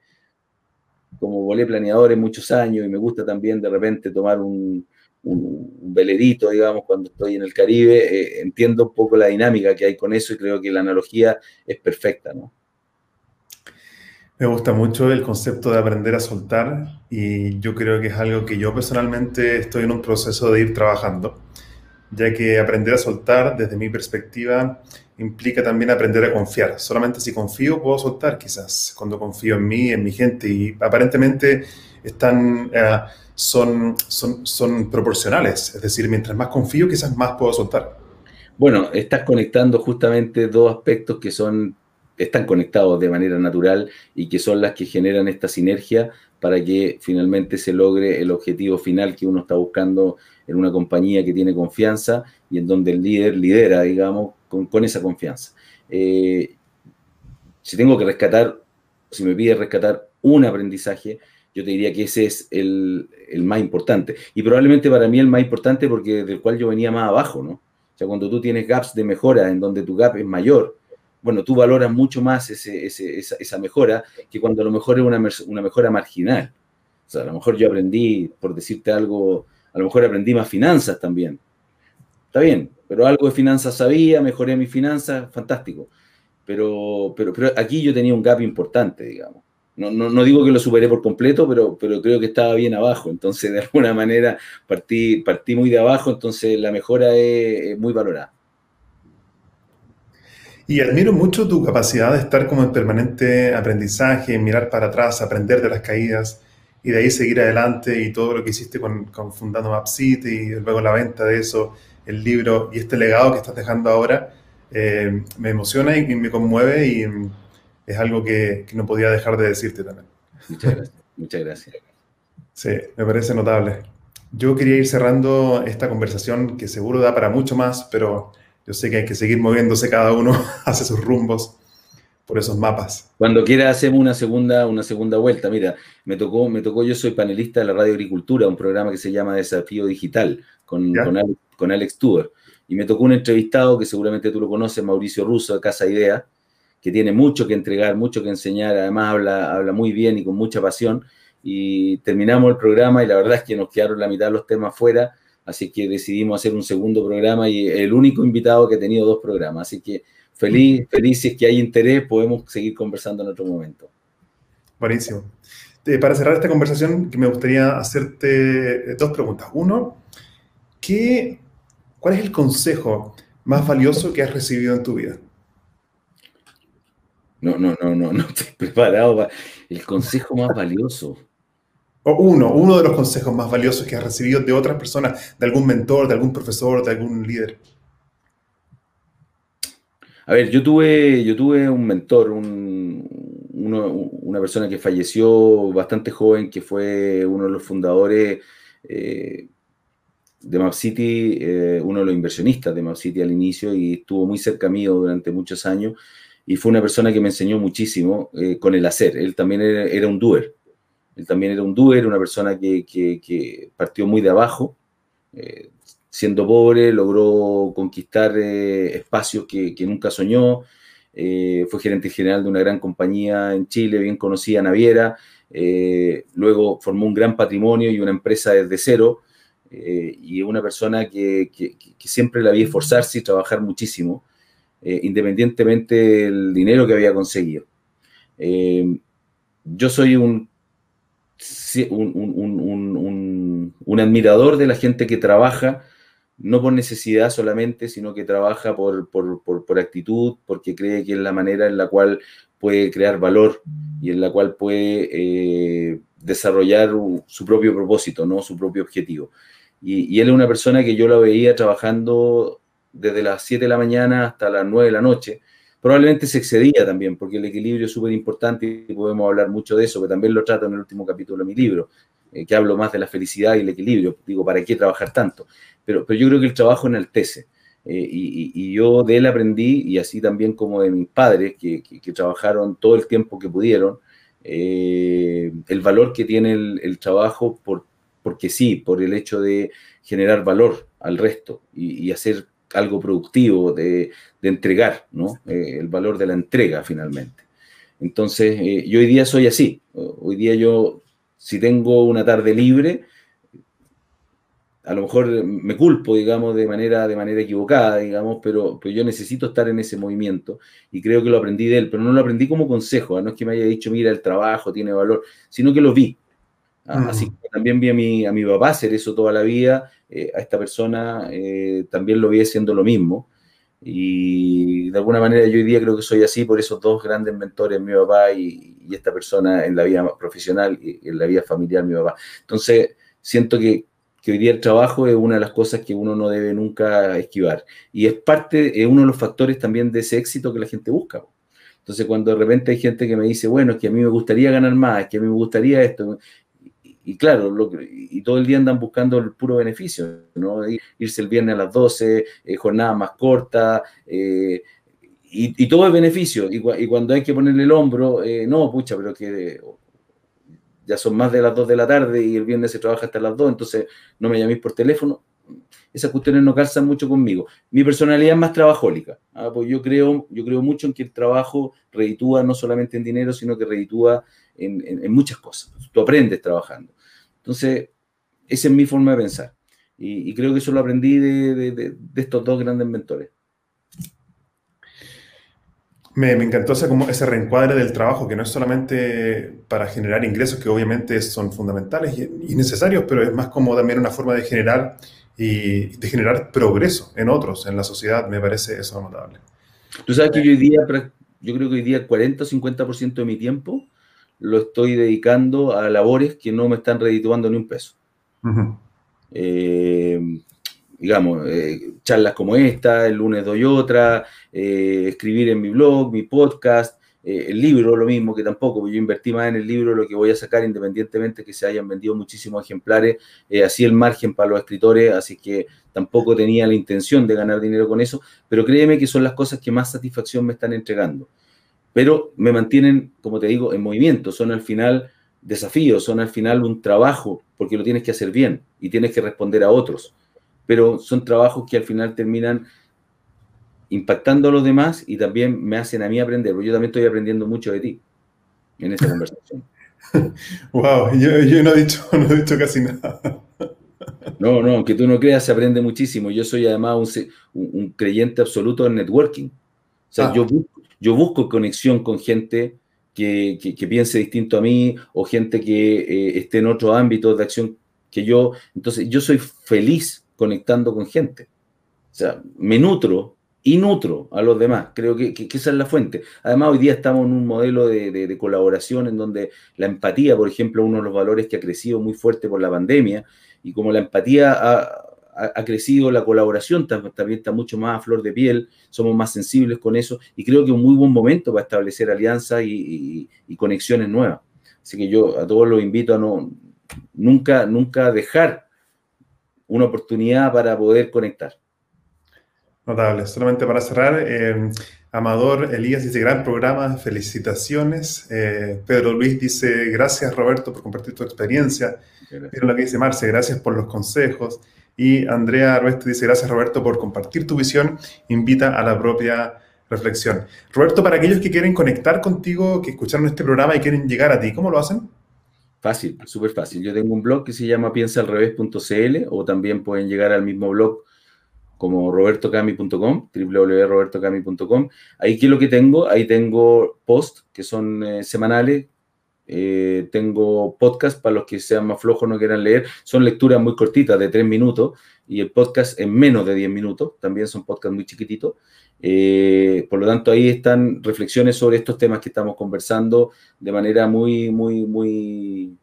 como volé planeadores muchos años y me gusta también de repente tomar un, un, velerito, digamos, cuando estoy en el Caribe, eh, entiendo un poco la dinámica que hay con eso y creo que la analogía es perfecta, ¿no? Me gusta mucho el concepto de aprender a soltar y yo creo que es algo que yo personalmente estoy en un proceso de ir trabajando, ya que aprender a soltar desde mi perspectiva implica también aprender a confiar. Solamente si confío puedo soltar quizás, cuando confío en mí, en mi gente y aparentemente están, eh, son, son, son proporcionales, es decir, mientras más confío quizás más puedo soltar. Bueno, estás conectando justamente dos aspectos que son están conectados de manera natural y que son las que generan esta sinergia para que finalmente se logre el objetivo final que uno está buscando en una compañía que tiene confianza y en donde el líder lidera, digamos, con, esa confianza. Eh, si tengo que rescatar, si me pide rescatar un aprendizaje, yo te diría que ese es el, el, más importante. Y probablemente para mí el más importante porque del cual yo venía más abajo, ¿no? O sea, cuando tú tienes gaps de mejora en donde tu gap es mayor, bueno, tú valoras mucho más esa, mejora que cuando a lo mejor es una, mejora marginal. O sea, a lo mejor yo aprendí, por decirte algo, a lo mejor aprendí más finanzas también. Está bien, pero algo de finanzas sabía, mejoré mis finanzas, fantástico. Pero, pero, pero aquí yo tenía un gap importante, digamos. No, no, digo que lo superé por completo, pero, pero creo que estaba bien abajo. Entonces, de alguna manera, partí, partí muy de abajo, entonces la mejora es muy valorada. Y admiro mucho tu capacidad de estar como en permanente aprendizaje, mirar para atrás, aprender de las caídas y de ahí seguir adelante y todo lo que hiciste con, con Fundando Map City y luego la venta de eso, el libro y este legado que estás dejando ahora, eh, me emociona y, me conmueve y es algo que, que, no podía dejar de decirte también. Muchas gracias. Muchas gracias. Sí, me parece notable. Yo quería ir cerrando esta conversación que seguro da para mucho más, pero yo sé que hay que seguir moviéndose cada uno hacia sus rumbos por esos mapas. Cuando quiera hacemos una segunda, una segunda vuelta. Mira, me tocó, me tocó, yo soy panelista de la Radio Agricultura, un programa que se llama Desafío Digital, con, con, Alex, con Alex Y me tocó un entrevistado que seguramente tú lo conoces, Mauricio Russo, de Casa Idea, que tiene mucho que entregar, mucho que enseñar, además habla, habla muy bien y con mucha pasión. Y terminamos el programa y la verdad es que nos quedaron la mitad de los temas fuera así que decidimos hacer un segundo programa y el único invitado que ha tenido dos programas. Así que feliz, feliz si es que hay interés, podemos seguir conversando en otro momento. Buenísimo. Eh, para cerrar esta conversación, me gustaría hacerte eh, dos preguntas. Uno, ¿qué, ¿cuál es el consejo más valioso que has recibido en tu vida? No, no, no, no, no estoy preparado para el consejo más valioso o uno, uno de los consejos más valiosos que has recibido de otras personas, de algún mentor, de algún profesor, de algún líder? A ver, yo tuve, yo tuve un mentor, una persona que falleció bastante joven, que fue uno de los fundadores eh, de Map City, eh, uno de los inversionistas de Map City al inicio y estuvo muy cerca mío durante muchos años y fue una persona que me enseñó muchísimo eh, con el hacer. Él también era un doer. Él también era un doer, una persona que, partió muy de abajo. Eh, siendo pobre, logró conquistar eh, espacios que, nunca soñó. Eh, fue gerente general de una gran compañía en Chile, bien conocida, Naviera. luego formó un gran patrimonio y una empresa desde cero. y una persona que, siempre la vi esforzarse y trabajar muchísimo, independientemente del dinero que había conseguido. yo soy un, admirador de la gente que trabaja, no por necesidad solamente, sino que trabaja por, por, actitud, porque cree que es la manera en la cual puede crear valor y en la cual puede eh, desarrollar su propio propósito, ¿no? su propio objetivo. Y, él es una persona que yo la veía trabajando desde las 7 de la mañana hasta las 9 de la noche, Probablemente se excedía también, porque el equilibrio es súper importante y podemos hablar mucho de eso, que también lo trato en el último capítulo de mi libro, eh, que hablo más de la felicidad y el equilibrio. Digo, ¿para qué trabajar tanto? Pero, pero yo creo que el trabajo enaltece. Eh, y, yo de él aprendí, y así también como de mis padres, que, trabajaron todo el tiempo que pudieron, eh, el valor que tiene el, trabajo por, porque sí, por el hecho de generar valor al resto y, y hacer algo productivo, de, entregar, ¿no? Eh, el valor de la entrega finalmente. Entonces, yo hoy día soy así. Hoy día yo, si tengo una tarde libre, a lo mejor me culpo, digamos, de manera, de manera equivocada, digamos, pero, pero yo necesito estar en ese movimiento y creo que lo aprendí de él, pero no lo aprendí como consejo, ¿ah? no es que me haya dicho, mira, el trabajo tiene valor, sino que lo vi. ¿ah? Mm. Así que también vi a mi, a mi papá hacer eso toda la vida, eh, a esta persona eh, también lo vi haciendo lo mismo. Y de alguna manera yo hoy día creo que soy así por esos dos grandes mentores, mi papá y, y esta persona en la vida profesional y en la vida familiar, mi papá. Entonces, siento que, que hoy día el trabajo es una de las cosas que uno no debe nunca esquivar. Y es parte, es uno de los factores también de ese éxito que la gente busca. Entonces, cuando de repente hay gente que me dice, bueno, es que a mí me gustaría ganar más, es que a mí me gustaría esto, y, claro, lo, y todo el día andan buscando el puro beneficio, ¿no? Irse el viernes a las 12, eh, jornada más corta, eh, y, todo es beneficio. Y, y, cuando hay que ponerle el hombro, eh, no, pucha, pero que ya son más de las 2 de la tarde y el viernes se trabaja hasta las 2, entonces no me llaméis por teléfono. Esas cuestiones no calzan mucho conmigo. Mi personalidad es más trabajólica. ¿ah? Pues yo, creo, yo creo mucho en que el trabajo reditúa no solamente en dinero, sino que reditúa en, muchas cosas. Tú aprendes trabajando. Entonces, esa es mi forma de pensar. Y, creo que eso lo aprendí de, de estos dos grandes mentores. Me, encantó ese, como ese reencuadre del trabajo, que no es solamente para generar ingresos, que obviamente son fundamentales y, necesarios, pero es más como también una forma de generar y de generar progreso en otros, en la sociedad. Me parece eso notable. Tú sabes que yo hoy día, yo creo que hoy día 40 o 50% de mi tiempo lo estoy dedicando a labores que no me están redituando ni un peso digamos, eh, charlas como esta, el lunes doy otra, eh, escribir en mi blog, mi podcast, eh, el libro, lo mismo que tampoco, porque yo invertí más en el libro lo que voy a sacar, independientemente que se hayan vendido muchísimos ejemplares, así el margen para los escritores, así que tampoco tenía la intención de ganar dinero con eso, pero créeme que son las cosas que más satisfacción me están entregando. Pero me mantienen, como te digo, en movimiento, son al final desafíos, son al final un trabajo, porque lo tienes que hacer bien y tienes que responder a otros pero son trabajos que al final terminan impactando a los demás y también me hacen a mí aprender, porque yo también estoy aprendiendo mucho de ti en esta conversación. wow, yo, no, he dicho, no he dicho casi nada. No, no, aunque tú no creas, se aprende muchísimo. Yo soy además un, creyente absoluto en networking. O sea, ah. yo, busco, yo busco conexión con gente que, que, piense distinto a mí o gente que eh, esté en otro ámbito de acción que yo. Entonces, yo soy feliz conectando con gente. O sea, me nutro y nutro a los demás. Creo que, esa es la fuente. Además, hoy día estamos en un modelo de, colaboración en donde la empatía, por ejemplo, uno de los valores que ha crecido muy fuerte por la pandemia, y como la empatía ha, crecido, la colaboración también está mucho más a flor de piel, somos más sensibles con eso, y creo que es un muy buen momento para establecer alianzas y, y conexiones nuevas. Así que yo a todos los invito a no nunca, nunca dejar una oportunidad para poder conectar. Notable. Solamente para cerrar, eh, Amador Elías dice, gran programa, felicitaciones. Eh, Pedro Luis dice, gracias Roberto por compartir tu experiencia. Miren lo que dice Marce, gracias por los consejos. Y Andrea Roeste dice, gracias Roberto por compartir tu visión, invita a la propia reflexión. Roberto, para aquellos que quieren conectar contigo, que escucharon este programa y quieren llegar a ti, ¿cómo lo hacen? Fácil, súper fácil. Yo tengo un blog que se llama piensaalrevés.cl o también pueden llegar al mismo blog como robertocami.com, www.robertocami.com. Ahí, ¿qué es lo que tengo? Ahí tengo posts que son eh, semanales. Eh, tengo podcast para los que sean más flojos, no quieran leer. Son lecturas muy cortitas, de tres minutos, y el podcast en menos de diez minutos. También son podcasts muy chiquititos. Eh, por lo tanto, ahí están reflexiones sobre estos temas que estamos conversando de manera muy, muy, muy,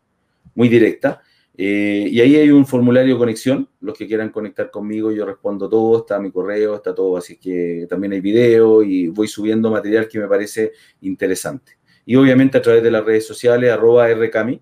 muy directa. Eh, y ahí hay un formulario de conexión. Los que quieran conectar conmigo, yo respondo todo. Está mi correo, está todo. Así que también hay video y voy subiendo material que me parece interesante. Y obviamente a través de las redes sociales, arroba rcami,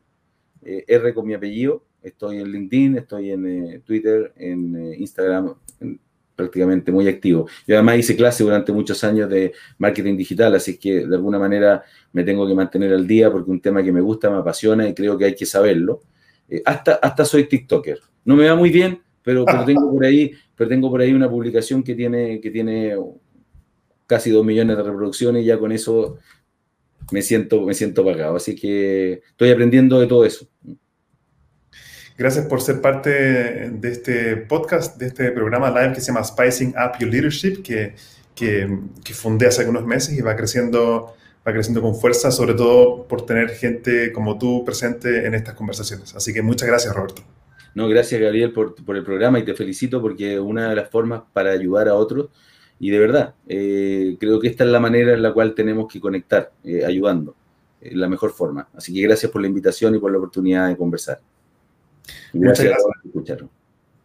eh, R con mi apellido. Estoy en LinkedIn, estoy en Twitter, en Instagram, en prácticamente muy activo. Yo además hice clase durante muchos años de marketing digital, así que de alguna manera me tengo que mantener al día porque es un tema que me gusta, me apasiona y creo que hay que saberlo. Eh, hasta, hasta soy TikToker. No me va muy bien, pero, tengo por ahí, pero tengo por ahí una publicación que tiene, que tiene casi dos millones de reproducciones y ya con eso me siento, me siento pagado. Así que estoy aprendiendo de todo eso. Gracias por ser parte de este podcast, de este programa live que se llama Spicing Up Your Leadership, que, que, que fundé hace algunos meses y va creciendo, va creciendo con fuerza, sobre todo por tener gente como tú presente en estas conversaciones. Así que muchas gracias, Roberto. No, gracias, Gabriel, por, por el programa y te felicito porque una de las formas para ayudar a otros y de verdad, eh, creo que esta es la manera en la cual tenemos que conectar, eh, ayudando, es la mejor forma. Así que gracias por la invitación y por la oportunidad de conversar. Muchas gracias.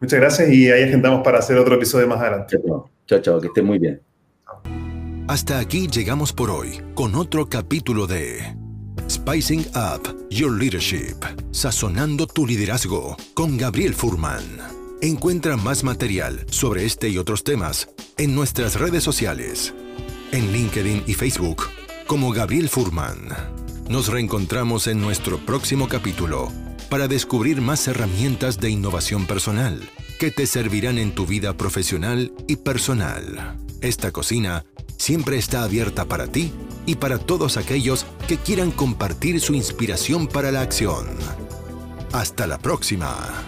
Muchas gracias y ahí agendamos para hacer otro episodio más adelante. Chao, chao, que estén muy bien. Hasta aquí llegamos por hoy con otro capítulo de Spicing Up Your Leadership, sazonando tu liderazgo con Gabriel Furman. Encuentra más material sobre este y otros temas en nuestras redes sociales, en LinkedIn y Facebook como Gabriel Furman. Nos reencontramos en nuestro próximo capítulo para descubrir más herramientas de innovación personal que te servirán en tu vida profesional y personal. Esta cocina siempre está abierta para ti y para todos aquellos que quieran compartir su inspiración para la acción. Hasta la próxima.